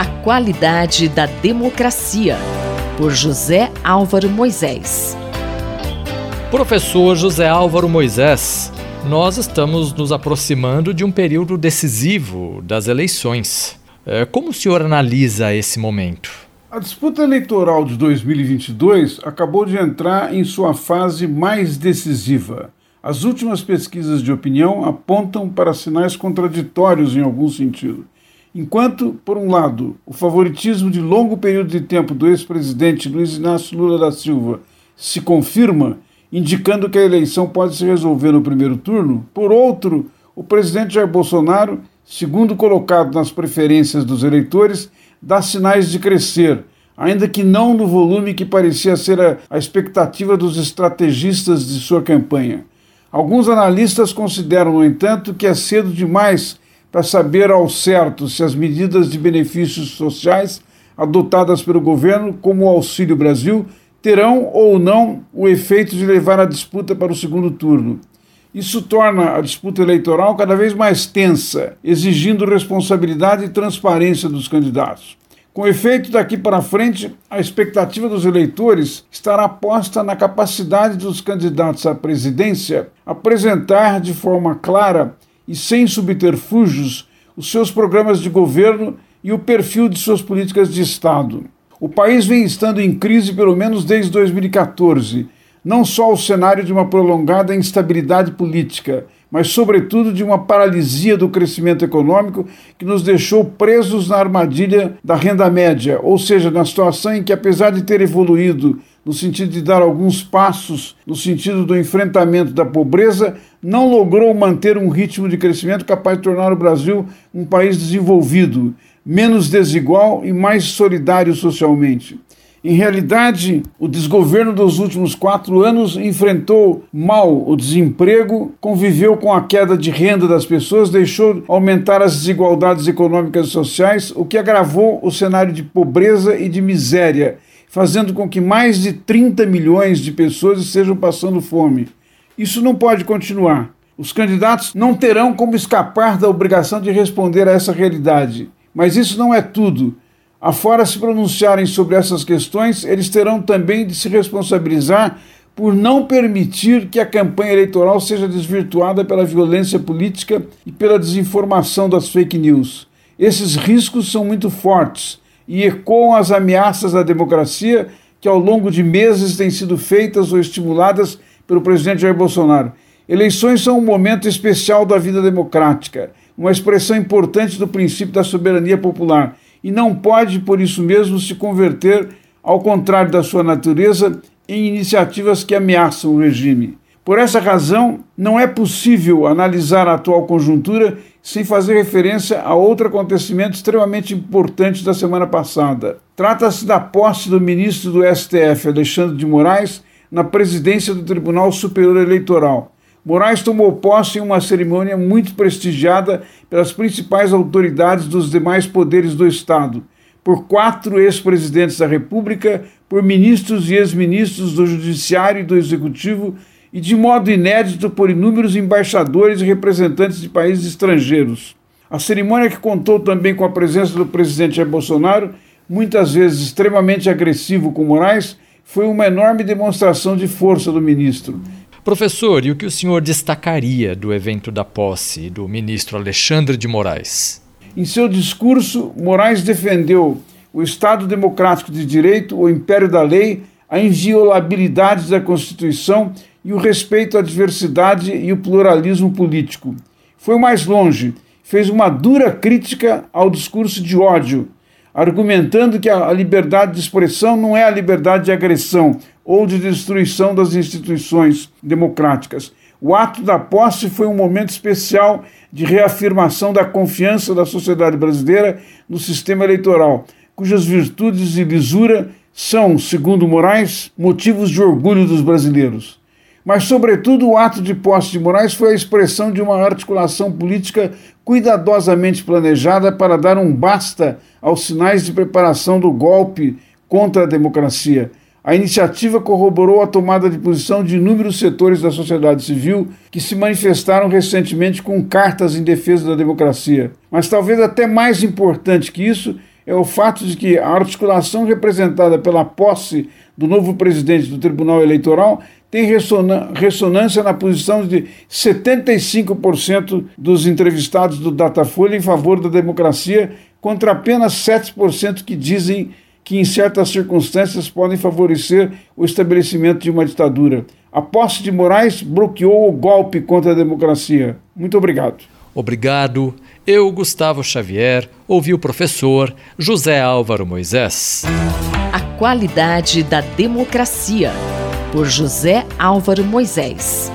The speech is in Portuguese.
A qualidade da democracia, por José Álvaro Moisés. Professor José Álvaro Moisés, nós estamos nos aproximando de um período decisivo das eleições. É, como o senhor analisa esse momento? A disputa eleitoral de 2022 acabou de entrar em sua fase mais decisiva. As últimas pesquisas de opinião apontam para sinais contraditórios em algum sentido. Enquanto, por um lado, o favoritismo de longo período de tempo do ex-presidente Luiz Inácio Lula da Silva se confirma, indicando que a eleição pode se resolver no primeiro turno, por outro, o presidente Jair Bolsonaro, segundo colocado nas preferências dos eleitores, dá sinais de crescer, ainda que não no volume que parecia ser a, expectativa dos estrategistas de sua campanha. Alguns analistas consideram, no entanto, que é cedo demais para saber ao certo se as medidas de benefícios sociais adotadas pelo governo, como o Auxílio Brasil, terão ou não o efeito de levar a disputa para o segundo turno. Isso torna a disputa eleitoral cada vez mais tensa, exigindo responsabilidade e transparência dos candidatos. Com efeito, daqui para frente, a expectativa dos eleitores estará posta na capacidade dos candidatos à presidência apresentar de forma clara e sem subterfúgios os seus programas de governo e o perfil de suas políticas de Estado. O país vem estando em crise pelo menos desde 2014, não só o cenário de uma prolongada instabilidade política, mas, sobretudo, de uma paralisia do crescimento econômico que nos deixou presos na armadilha da renda média, ou seja, na situação em que, apesar de ter evoluído no sentido de dar alguns passos no sentido do enfrentamento da pobreza, não logrou manter um ritmo de crescimento capaz de tornar o Brasil um país desenvolvido, menos desigual e mais solidário socialmente. Em realidade, o desgoverno dos últimos quatro anos enfrentou mal o desemprego, conviveu com a queda de renda das pessoas, deixou aumentar as desigualdades econômicas e sociais, o que agravou o cenário de pobreza e de miséria, fazendo com que mais de 30 milhões de pessoas estejam passando fome. Isso não pode continuar. Os candidatos não terão como escapar da obrigação de responder a essa realidade. Mas isso não é tudo. Afora se pronunciarem sobre essas questões, eles terão também de se responsabilizar por não permitir que a campanha eleitoral seja desvirtuada pela violência política e pela desinformação das fake news. Esses riscos são muito fortes e ecoam as ameaças à democracia que ao longo de meses têm sido feitas ou estimuladas pelo presidente Jair Bolsonaro. Eleições são um momento especial da vida democrática, uma expressão importante do princípio da soberania popular e não pode, por isso mesmo, se converter, ao contrário da sua natureza, em iniciativas que ameaçam o regime. Por essa razão, não é possível analisar a atual conjuntura sem fazer referência a outro acontecimento extremamente importante da semana passada. Trata-se da posse do ministro do STF, Alexandre de Moraes, na presidência do Tribunal Superior Eleitoral. Moraes tomou posse em uma cerimônia muito prestigiada pelas principais autoridades dos demais poderes do Estado, por quatro ex-presidentes da República, por ministros e ex-ministros do Judiciário e do Executivo e, de modo inédito, por inúmeros embaixadores e representantes de países estrangeiros. A cerimônia, que contou também com a presença do presidente Jair Bolsonaro, muitas vezes extremamente agressivo com Moraes, foi uma enorme demonstração de força do ministro. Professor, e o que o senhor destacaria do evento da posse do ministro Alexandre de Moraes? Em seu discurso, Moraes defendeu o Estado democrático de direito, o império da lei, a inviolabilidade da Constituição e o respeito à diversidade e o pluralismo político. Foi mais longe, fez uma dura crítica ao discurso de ódio, argumentando que a liberdade de expressão não é a liberdade de agressão ou de destruição das instituições democráticas. O ato da posse foi um momento especial de reafirmação da confiança da sociedade brasileira no sistema eleitoral, cujas virtudes e lisura são, segundo Moraes, motivos de orgulho dos brasileiros. Mas, sobretudo, o ato de posse de Moraes foi a expressão de uma articulação política cuidadosamente planejada para dar um basta aos sinais de preparação do golpe contra a democracia. A iniciativa corroborou a tomada de posição de inúmeros setores da sociedade civil que se manifestaram recentemente com cartas em defesa da democracia. Mas talvez até mais importante que isso é o fato de que a articulação representada pela posse do novo presidente do Tribunal Eleitoral tem ressonância na posição de 75% dos entrevistados do Datafolha em favor da democracia, contra apenas 7% que dizem que, em certas circunstâncias, podem favorecer o estabelecimento de uma ditadura. A posse de Moraes bloqueou o golpe contra a democracia. Muito obrigado. Obrigado. Eu, Gustavo Xavier, ouvi o professor José Álvaro Moisés. A qualidade da democracia, por José Álvaro Moisés.